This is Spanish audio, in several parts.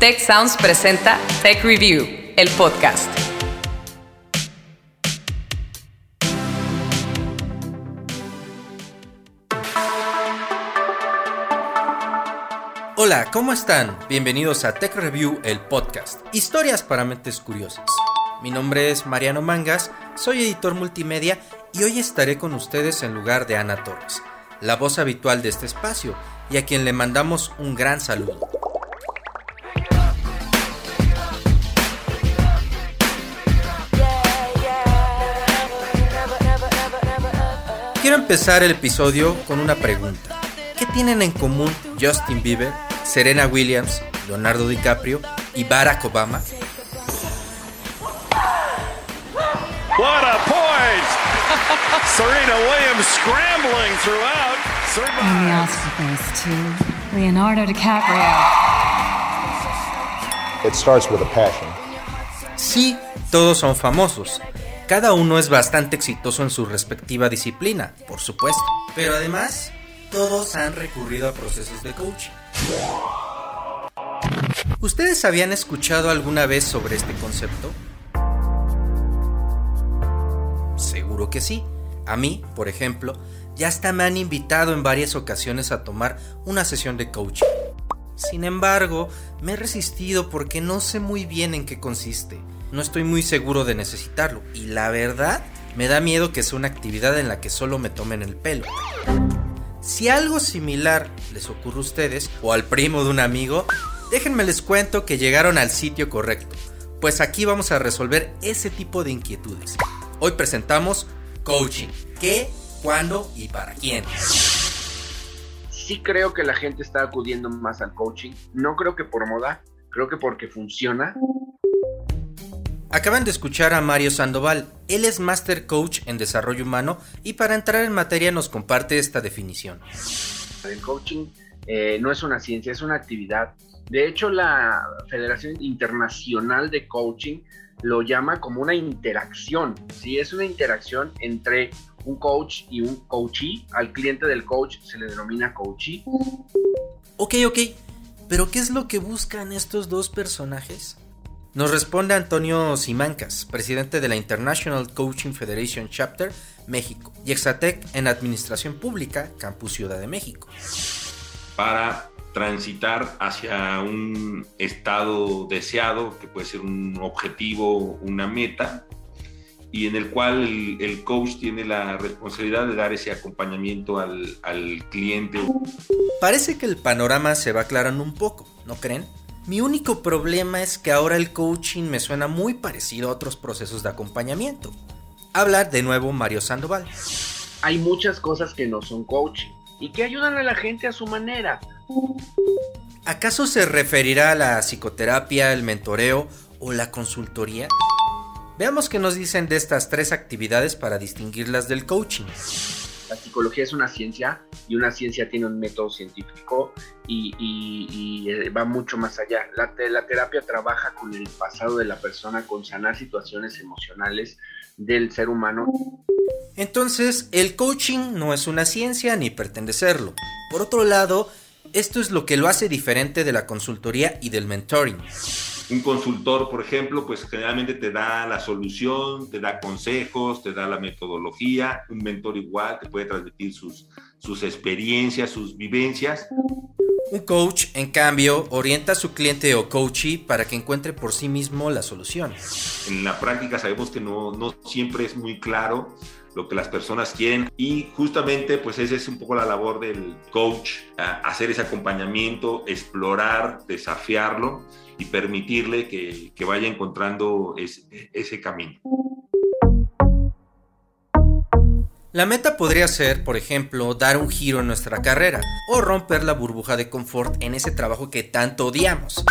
Tech Sounds presenta Tech Review, el podcast. Hola, ¿cómo están? Bienvenidos a Tech Review, el podcast. Historias para mentes curiosas. Mi nombre es Mariano Mangas, soy editor multimedia y hoy estaré con ustedes en lugar de Ana Torres, la voz habitual de este espacio y a quien le mandamos un gran saludo. Quiero empezar el episodio con una pregunta. ¿Qué tienen en común Justin Bieber, Serena Williams, Leonardo DiCaprio y Barack Obama? What a point! Serena Williams scrambling throughout. And the Oscar goes to Leonardo DiCaprio. It starts with a passion. Sí, todos son famosos. Cada uno es bastante exitoso en su respectiva disciplina, por supuesto. Pero además, todos han recurrido a procesos de coaching. ¿Ustedes habían escuchado alguna vez sobre este concepto? Seguro que sí. A mí, por ejemplo, ya hasta me han invitado en varias ocasiones a tomar una sesión de coaching. Sin embargo, me he resistido porque no sé muy bien en qué consiste. No estoy muy seguro de necesitarlo y la verdad me da miedo que sea una actividad en la que solo me tomen el pelo. Si algo similar les ocurre a ustedes o al primo de un amigo, déjenme les cuento que llegaron al sitio correcto, pues aquí vamos a resolver ese tipo de inquietudes. Hoy presentamos coaching. ¿Qué, cuándo y para quién? sí creo que la gente está acudiendo más al coaching. No creo que por moda, creo que porque funciona. Acaban de escuchar a Mario Sandoval. Él es Master Coach en Desarrollo Humano y para entrar en materia nos comparte esta definición. El coaching eh, no es una ciencia, es una actividad. De hecho, la Federación Internacional de Coaching lo llama como una interacción. Sí, es una interacción entre un coach y un coachee. Al cliente del coach se le denomina coachee. Ok, ok, pero ¿qué es lo que buscan estos dos personajes? Nos responde Antonio Simancas, presidente de la International Coaching Federation Chapter México y Exatec en Administración Pública, Campus Ciudad de México. para transitar hacia un estado deseado, que puede ser un objetivo, una meta, y en el cual el, el coach tiene la responsabilidad de dar ese acompañamiento al, al cliente. Parece que el panorama se va aclarando un poco, ¿no creen? Mi único problema es que ahora el coaching me suena muy parecido a otros procesos de acompañamiento. Habla de nuevo Mario Sandoval. Hay muchas cosas que no son coaching y que ayudan a la gente a su manera. ¿Acaso se referirá a la psicoterapia, el mentoreo o la consultoría? Veamos qué nos dicen de estas tres actividades para distinguirlas del coaching. La psicología es una ciencia y una ciencia tiene un método científico y, eh, va mucho más allá. La, la terapia trabaja con el pasado de la persona, con sanar situaciones emocionales del ser humano. Entonces, el coaching no es una ciencia ni pretende serlo. Por otro lado, esto es lo que lo hace diferente de la consultoría y del mentoring. Un consultor, por ejemplo, pues generalmente te da la solución, te da consejos, te da la metodología. Un mentor igual te puede transmitir sus, sus experiencias, sus vivencias. Un coach, en cambio, orienta a su cliente o coachee para que encuentre por sí mismo la solución. En la práctica sabemos que no, no siempre es muy claro lo que las personas quieren y justamente pues esa es un poco la labor del coach, hacer ese acompañamiento, explorar, desafiarlo y permitirle que, que vaya encontrando es- ese camino. La meta podría ser, por ejemplo, dar un giro en nuestra carrera o romper la burbuja de confort en ese trabajo que tanto odiamos.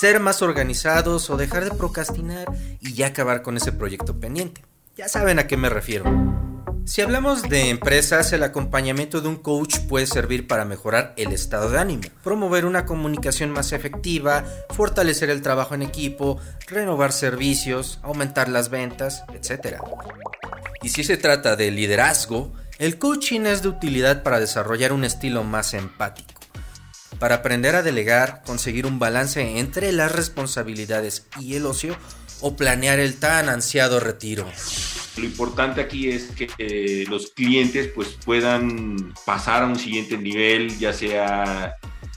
Ser más organizados o dejar de procrastinar y ya acabar con ese proyecto pendiente. Ya saben a qué me refiero. Si hablamos de empresas, el acompañamiento de un coach puede servir para mejorar el estado de ánimo, promover una comunicación más efectiva, fortalecer el trabajo en equipo, renovar servicios, aumentar las ventas, etc. Y si se trata de liderazgo, el coaching es de utilidad para desarrollar un estilo más empático. para aprender a delegar, conseguir un balance entre las responsabilidades y el ocio o planear el tan ansiado retiro. Lo importante aquí es que eh, los clientes pues puedan pasar a un siguiente nivel, ya sea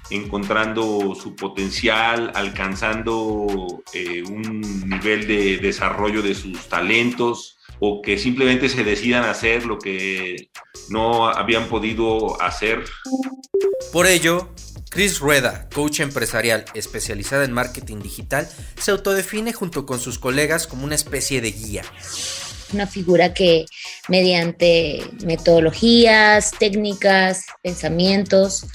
encontrando su potencial, alcanzando eh, un nivel de desarrollo de sus talentos o que simplemente se decidan hacer lo que no habían podido hacer. Por ello, Chris Rueda, coach empresarial especializada en marketing digital, se autodefine junto con sus colegas como una especie de guía. Una figura que mediante metodologías, técnicas, pensamientos,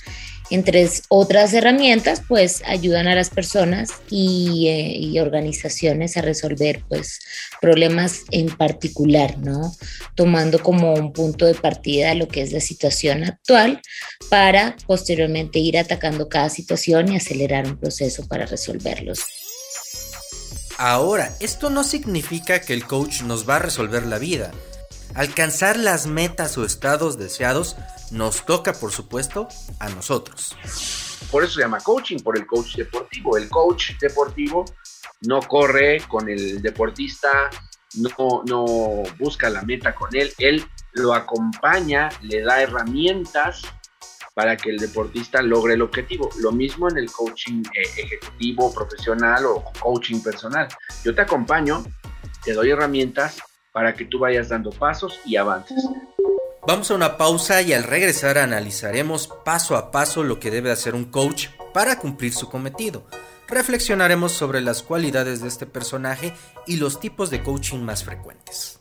entre otras herramientas, pues ayudan a las personas y, eh, y, organizaciones a resolver pues problemas en particular, ¿no? Tomando como un punto de partida lo que es la situación actual para posteriormente ir atacando cada situación y acelerar un proceso para resolverlos. Ahora, esto no significa que el coach nos va a resolver la vida. Alcanzar las metas o estados deseados nos toca, por supuesto, a nosotros. Por eso se llama coaching, por el coach deportivo. El coach deportivo no corre con el deportista, no, no busca la meta con él, él lo acompaña, le da herramientas para que el deportista logre el objetivo. Lo mismo en el coaching eh, ejecutivo, profesional o coaching personal. Yo te acompaño, te doy herramientas para que tú vayas dando pasos y avances. Vamos a una pausa y al regresar analizaremos paso a paso lo que debe hacer un coach para cumplir su cometido. Reflexionaremos sobre las cualidades de este personaje y los tipos de coaching más frecuentes.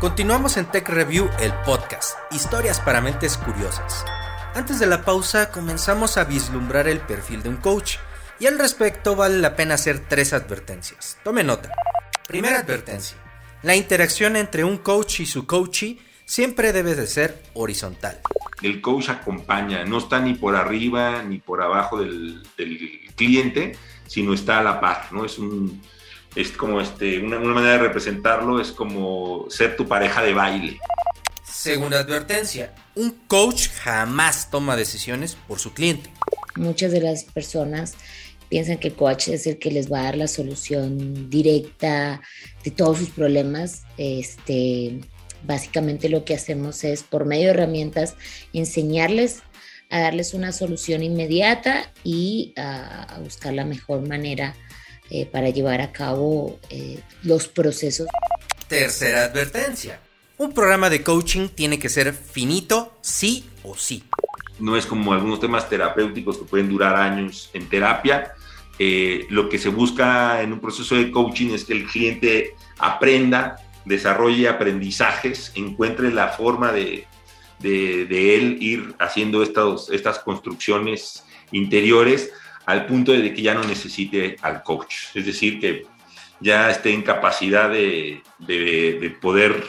Continuamos en Tech Review, el podcast, historias para mentes curiosas. Antes de la pausa comenzamos a vislumbrar el perfil de un coach y al respecto vale la pena hacer tres advertencias. Tome nota. Primera advertencia. La interacción entre un coach y su coachee siempre debe de ser horizontal. El coach acompaña, no está ni por arriba ni por abajo del, del cliente, sino está a la par, ¿no? Es un, es como este, una, una, manera de representarlo es como ser tu pareja de baile. Segunda advertencia, un coach jamás toma decisiones por su cliente. Muchas de las personas piensan que el coach es el que les va a dar la solución directa de todos sus problemas. Este, básicamente lo que hacemos es por medio de herramientas enseñarles a darles una solución inmediata y a, a buscar la mejor manera eh, para llevar a cabo eh, los procesos. Tercera advertencia. Un programa de coaching tiene que ser finito, sí o sí. No es como algunos temas terapéuticos que pueden durar años en terapia. Eh, lo que se busca en un proceso de coaching es que el cliente aprenda, desarrolle aprendizajes, encuentre la forma de, de, de él ir haciendo estos, estas construcciones interiores al punto de que ya no necesite al coach. Es decir, que ya esté en capacidad de, de, de poder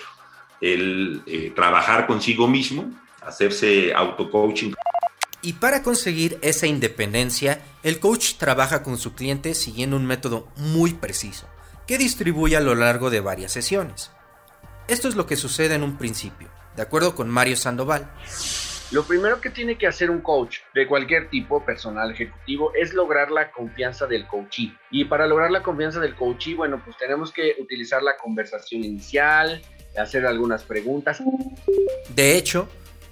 él, eh, trabajar consigo mismo, hacerse auto-coaching. Y para conseguir esa independencia, el coach trabaja con su cliente siguiendo un método muy preciso, que distribuye a lo largo de varias sesiones. Esto es lo que sucede en un principio, de acuerdo con Mario Sandoval. Lo primero que tiene que hacer un coach de cualquier tipo, personal, ejecutivo, es lograr la confianza del coachee. Y para lograr la confianza del coachee, bueno, pues tenemos que utilizar la conversación inicial, hacer algunas preguntas. De hecho,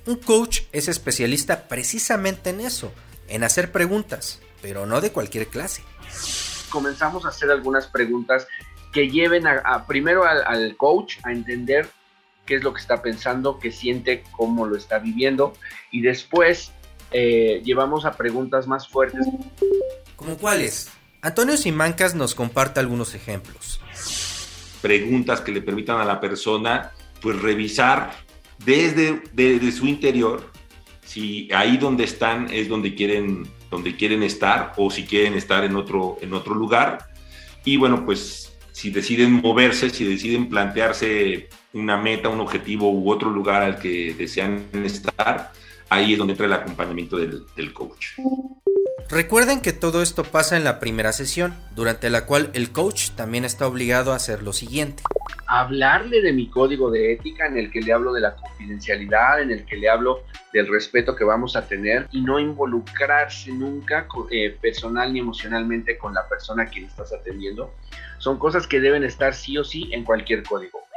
un coach es especialista precisamente en eso, en hacer preguntas, pero no de cualquier clase. Comenzamos a hacer algunas preguntas que lleven a, a primero al, al coach a entender qué es lo que está pensando, qué siente, cómo lo está viviendo. Y después eh, llevamos a preguntas más fuertes. ¿Como cuáles? Antonio Simancas nos comparte algunos ejemplos. Preguntas que le permitan a la persona pues revisar desde, desde su interior si ahí donde están es donde quieren, donde quieren estar o si quieren estar en otro, en otro lugar. Y bueno, pues si deciden moverse, si deciden plantearse una meta, un objetivo u otro lugar al que desean estar, ahí es donde entra el acompañamiento del, del coach. Recuerden que todo esto pasa en la primera sesión, durante la cual el coach también está obligado a hacer lo siguiente. Hablarle de mi código de ética en el que le hablo de la confidencialidad, en el que le hablo del respeto que vamos a tener y no involucrarse nunca eh, personal ni emocionalmente con la persona a quien estás atendiendo. Son cosas que deben estar sí o sí en cualquier código.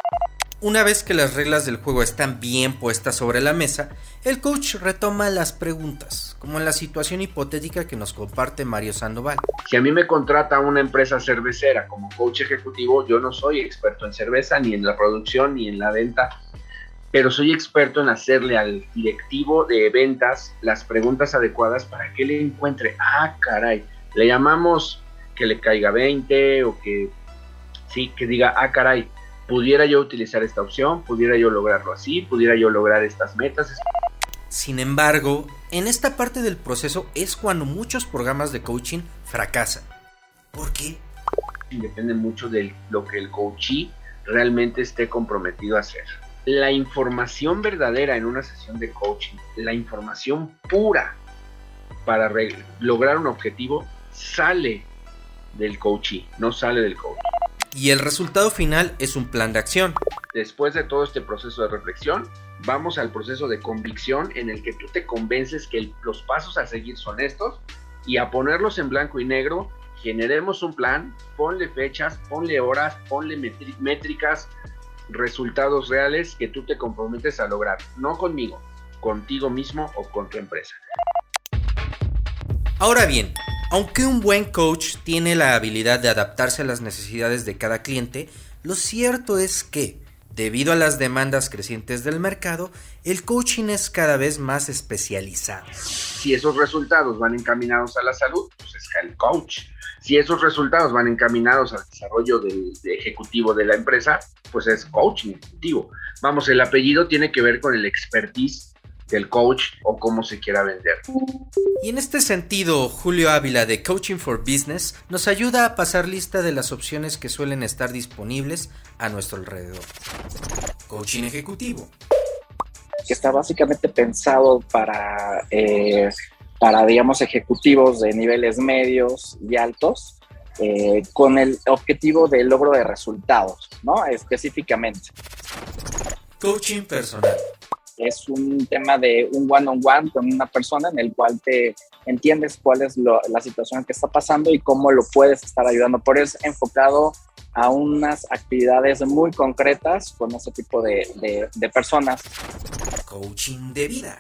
Una vez que las reglas del juego están bien puestas sobre la mesa, el coach retoma las preguntas, como en la situación hipotética que nos comparte Mario Sandoval. Si a mí me contrata una empresa cervecera como coach ejecutivo, yo no soy experto en cerveza, ni en la producción, ni en la venta, pero soy experto en hacerle al directivo de ventas las preguntas adecuadas para que le encuentre, ah, caray, le llamamos que le caiga 20 o que sí, que diga, ah, caray, pudiera yo utilizar esta opción, pudiera yo lograrlo así, pudiera yo lograr estas metas. Sin embargo, en esta parte del proceso es cuando muchos programas de coaching fracasan. ¿Por qué? Depende mucho de lo que el coachee realmente esté comprometido a hacer. La información verdadera en una sesión de coaching, la información pura para lograr un objetivo, sale del coachee, no sale del coach y el resultado final es un plan de acción. Después de todo este proceso de reflexión, vamos al proceso de convicción en el que tú te convences que los pasos a seguir son estos y a ponerlos en blanco y negro, generemos un plan, ponle fechas, ponle horas, ponle métricas, resultados reales que tú te comprometes a lograr, no conmigo, contigo mismo o con tu empresa. Ahora bien, aunque un buen coach tiene la habilidad de adaptarse a las necesidades de cada cliente, lo cierto es que, debido a las demandas crecientes del mercado, el coaching es cada vez más especializado. Si esos resultados van encaminados a la salud, pues es el coach. Si esos resultados van encaminados al desarrollo del ejecutivo de la empresa, pues es coaching ejecutivo. Vamos, el apellido tiene que ver con el expertise del coach o cómo se quiera vender. Y en este sentido, Julio Ávila de Coaching for Business nos ayuda a pasar lista de las opciones que suelen estar disponibles a nuestro alrededor. Coaching ejecutivo. Que está básicamente pensado para, eh, para digamos, ejecutivos de niveles medios y altos. Eh, con el objetivo de logro de resultados, ¿no? Específicamente. Coaching personal es un tema de un one-on-one con una persona en el cual te entiendes cuál es la situación que está pasando y cómo lo puedes estar ayudando. Por eso es enfocado a unas actividades muy concretas con ese tipo de, de, personas. Coaching de vida.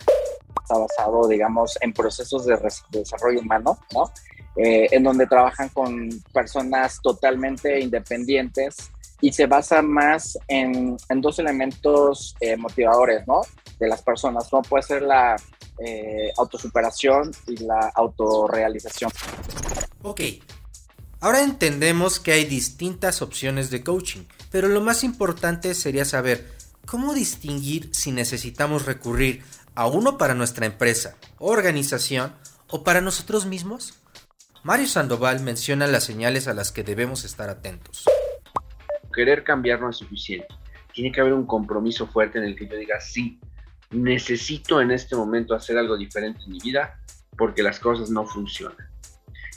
Está basado, digamos, en procesos de, desarrollo humano, ¿no? Eh, en donde trabajan con personas totalmente independientes y se basa más en, dos elementos eh, motivadores, ¿no? De las personas, como puede ser la eh, autosuperación y la autorrealización. Ok, ahora entendemos que hay distintas opciones de coaching, pero lo más importante sería saber cómo distinguir si necesitamos recurrir a uno para nuestra empresa, organización o para nosotros mismos. Mario Sandoval menciona las señales a las que debemos estar atentos querer cambiar no es suficiente. Tiene que haber un compromiso fuerte en el que yo diga, sí, necesito en este momento hacer algo diferente en mi vida porque las cosas no funcionan.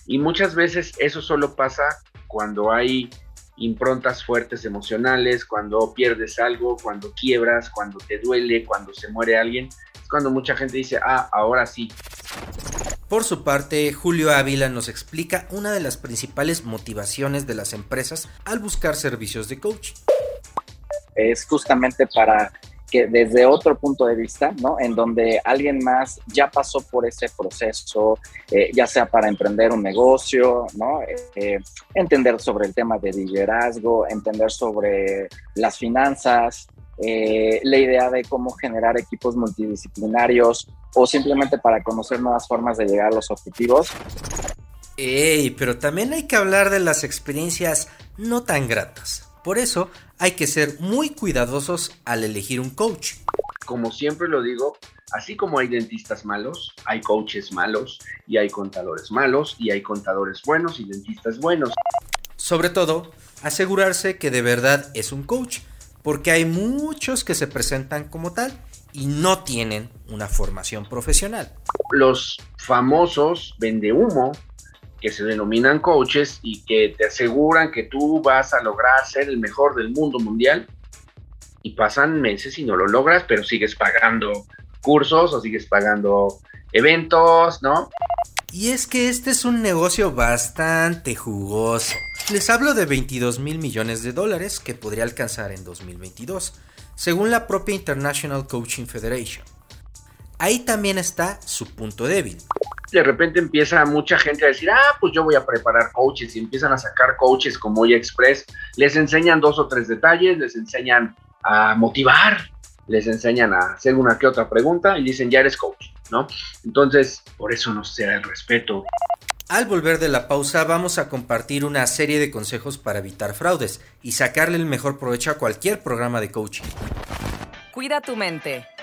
Y muchas veces eso solo pasa cuando hay improntas fuertes emocionales, cuando pierdes algo, cuando quiebras, cuando te duele, cuando se muere alguien. Es cuando mucha gente dice, ah, ahora sí, por su parte, Julio Ávila nos explica una de las principales motivaciones de las empresas al buscar servicios de coaching. Es justamente para que desde otro punto de vista, ¿no? En donde alguien más ya pasó por ese proceso, eh, ya sea para emprender un negocio, ¿no? Eh, entender sobre el tema de liderazgo, entender sobre las finanzas, eh, la idea de cómo generar equipos multidisciplinarios o simplemente para conocer nuevas formas de llegar a los objetivos. Ey, pero también hay que hablar de las experiencias no tan gratas. Por eso hay que ser muy cuidadosos al elegir un coach. como siempre lo digo, así como hay dentistas malos, hay coaches malos y hay contadores malos y hay contadores buenos y dentistas buenos. Sobre todo, asegurarse que de verdad es un coach, porque hay muchos que se presentan como tal y no tienen una formación profesional. Los famosos vende humo que se denominan coaches y que te aseguran que tú vas a lograr ser el mejor del mundo mundial y pasan meses y no lo logras, pero sigues pagando cursos o sigues pagando eventos, ¿no? Y es que este es un negocio bastante jugoso. Les hablo de 22 mil millones de dólares que podría alcanzar en 2022, según la propia International Coaching Federation. Ahí también está su punto débil. De repente empieza mucha gente a decir, ah, pues yo voy a preparar coaches y empiezan a sacar coaches como Ya Express. Les enseñan dos o tres detalles, les enseñan a motivar, les enseñan a hacer una que otra pregunta y dicen, ya eres coach, ¿no? Entonces, por eso no será el respeto. Al volver de la pausa vamos a compartir una serie de consejos para evitar fraudes y sacarle el mejor provecho a cualquier programa de coaching. Cuida tu mente.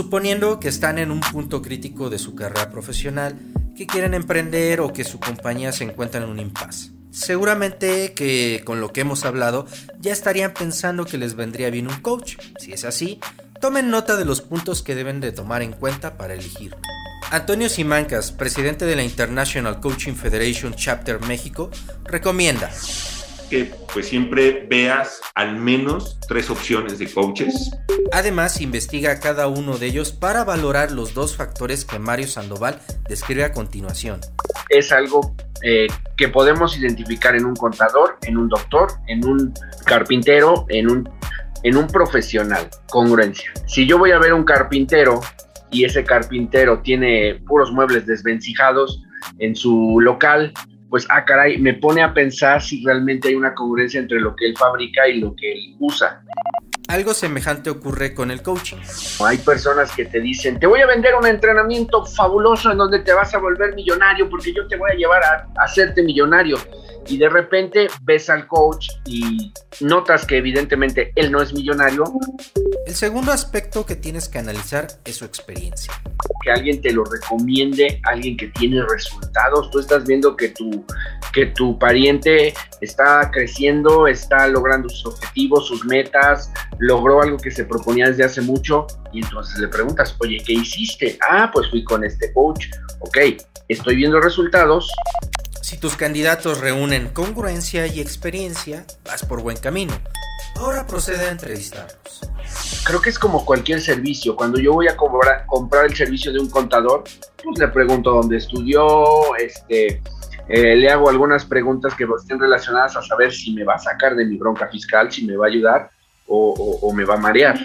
Suponiendo que están en un punto crítico de su carrera profesional, que quieren emprender o que su compañía se encuentra en un impasse. Seguramente que con lo que hemos hablado ya estarían pensando que les vendría bien un coach. Si es así, tomen nota de los puntos que deben de tomar en cuenta para elegir. Antonio Simancas, presidente de la International Coaching Federation Chapter México, recomienda que pues siempre veas al menos tres opciones de coaches. Además, investiga a cada uno de ellos para valorar los dos factores que Mario Sandoval describe a continuación. Es algo eh, que podemos identificar en un contador, en un doctor, en un carpintero, en un, en un profesional. Congruencia. Si yo voy a ver un carpintero y ese carpintero tiene puros muebles desvencijados en su local, pues, ah, caray, me pone a pensar si realmente hay una congruencia entre lo que él fabrica y lo que él usa. Algo semejante ocurre con el coaching. Hay personas que te dicen, te voy a vender un entrenamiento fabuloso en donde te vas a volver millonario porque yo te voy a llevar a, a hacerte millonario. Y de repente ves al coach y notas que evidentemente él no es millonario. El segundo aspecto que tienes que analizar es su experiencia. Que alguien te lo recomiende, alguien que tiene resultados. Tú estás viendo que tu, que tu pariente está creciendo, está logrando sus objetivos, sus metas, logró algo que se proponía desde hace mucho y entonces le preguntas, oye, ¿qué hiciste? Ah, pues fui con este coach. Ok, estoy viendo resultados. Si tus candidatos reúnen congruencia y experiencia, vas por buen camino. Ahora procede a entrevistarlos. Creo que es como cualquier servicio. Cuando yo voy a comprar, comprar el servicio de un contador, pues le pregunto dónde estudió, este, eh, le hago algunas preguntas que estén relacionadas a saber si me va a sacar de mi bronca fiscal, si me va a ayudar o, o, o me va a marear.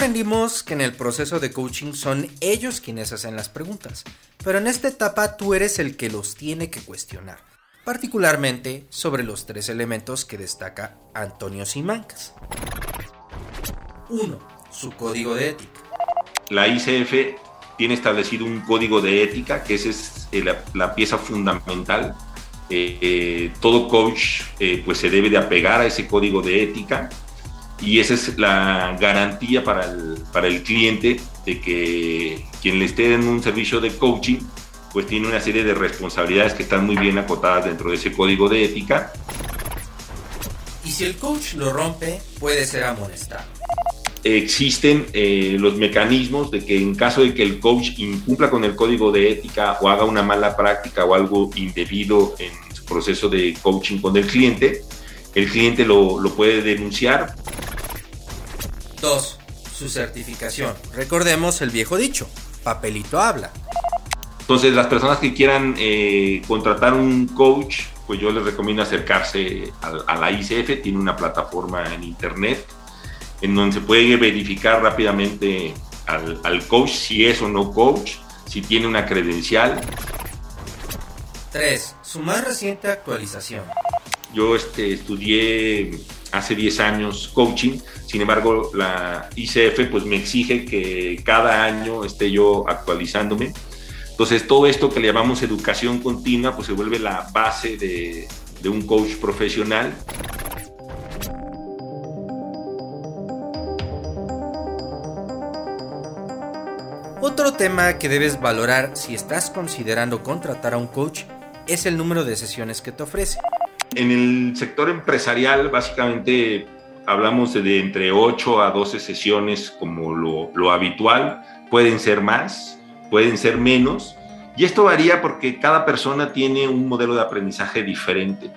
Aprendimos que en el proceso de coaching son ellos quienes hacen las preguntas, pero en esta etapa tú eres el que los tiene que cuestionar, particularmente sobre los tres elementos que destaca Antonio Simancas. 1. Su código de ética. La ICF tiene establecido un código de ética, que esa es eh, la, pieza fundamental. Eh, eh, todo coach pues se debe de apegar a ese código de ética y esa es la garantía para el, para el cliente de que quien le esté en un servicio de coaching pues tiene una serie de responsabilidades que están muy bien acotadas dentro de ese código de ética. Y si el coach lo rompe, puede ser amonestado. Existen eh, los mecanismos de que en caso de que el coach incumpla con el código de ética o haga una mala práctica o algo indebido en su proceso de coaching con el cliente, el cliente lo, lo puede denunciar 2. Su certificación. Recordemos el viejo dicho, papelito habla. Entonces las personas que quieran eh, contratar un coach pues yo les recomiendo acercarse a, a la ICF, tiene una plataforma en internet en donde se puede verificar rápidamente al, al coach si es o no coach, si tiene una credencial. 3. Su más reciente actualización. Yo este, estudié hace 10 años coaching, sin embargo la ICF pues me exige que cada año esté yo actualizándome. Entonces todo esto que le llamamos educación continua pues se vuelve la base de, de un coach profesional. Otro tema que debes valorar si estás considerando contratar a un coach es el número de sesiones que te ofrece. En el sector empresarial básicamente hablamos de, entre 8 a 12 sesiones como lo, lo habitual, pueden ser más, pueden ser menos, y esto varía porque cada persona tiene un modelo de aprendizaje diferente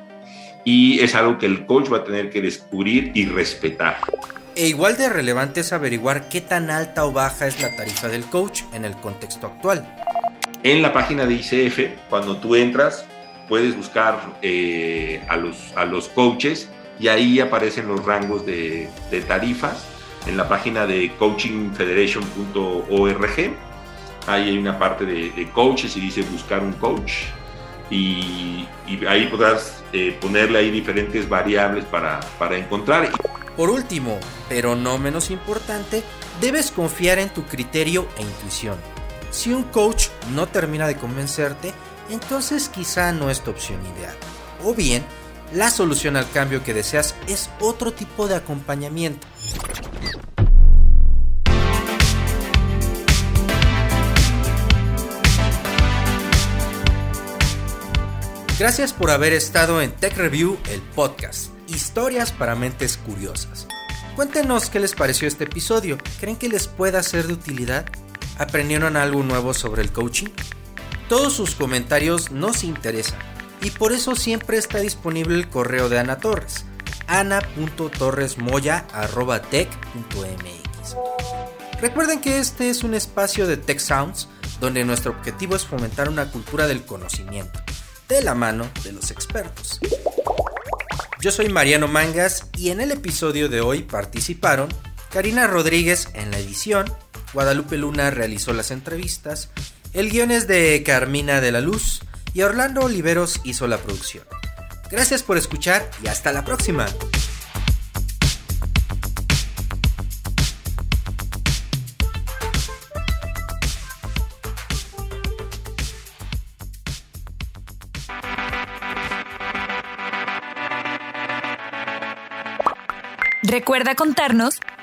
y es algo que el coach va a tener que descubrir y respetar. E igual de relevante es averiguar qué tan alta o baja es la tarifa del coach en el contexto actual. En la página de ICF, cuando tú entras, puedes buscar eh, a, los, a los coaches y ahí aparecen los rangos de, de tarifas. En la página de coachingfederation.org, ahí hay una parte de, de, coaches y dice buscar un coach. Y, ahí podrás eh, ponerle ahí diferentes variables para, para encontrar. Por último, pero no menos importante, debes confiar en tu criterio e intuición. Si un coach no termina de convencerte, entonces quizá no es tu opción ideal. O bien, la solución al cambio que deseas es otro tipo de acompañamiento. Gracias por haber estado en Tech Review, el podcast. Historias para mentes curiosas. Cuéntenos qué les pareció este episodio. ¿Creen que les pueda ser de utilidad? ¿Aprendieron algo nuevo sobre el coaching? Todos sus comentarios nos interesan y por eso siempre está disponible el correo de Ana Torres, ana.torresmoya.tech.mx. Recuerden que este es un espacio de Tech Sounds donde nuestro objetivo es fomentar una cultura del conocimiento, de la mano de los expertos. Yo soy Mariano Mangas y en el episodio de hoy participaron Karina Rodríguez en la edición, Guadalupe Luna realizó las entrevistas, el guion es de Carmina de la Luz y Orlando Oliveros hizo la producción. Gracias por escuchar y hasta la próxima. Recuerda contarnos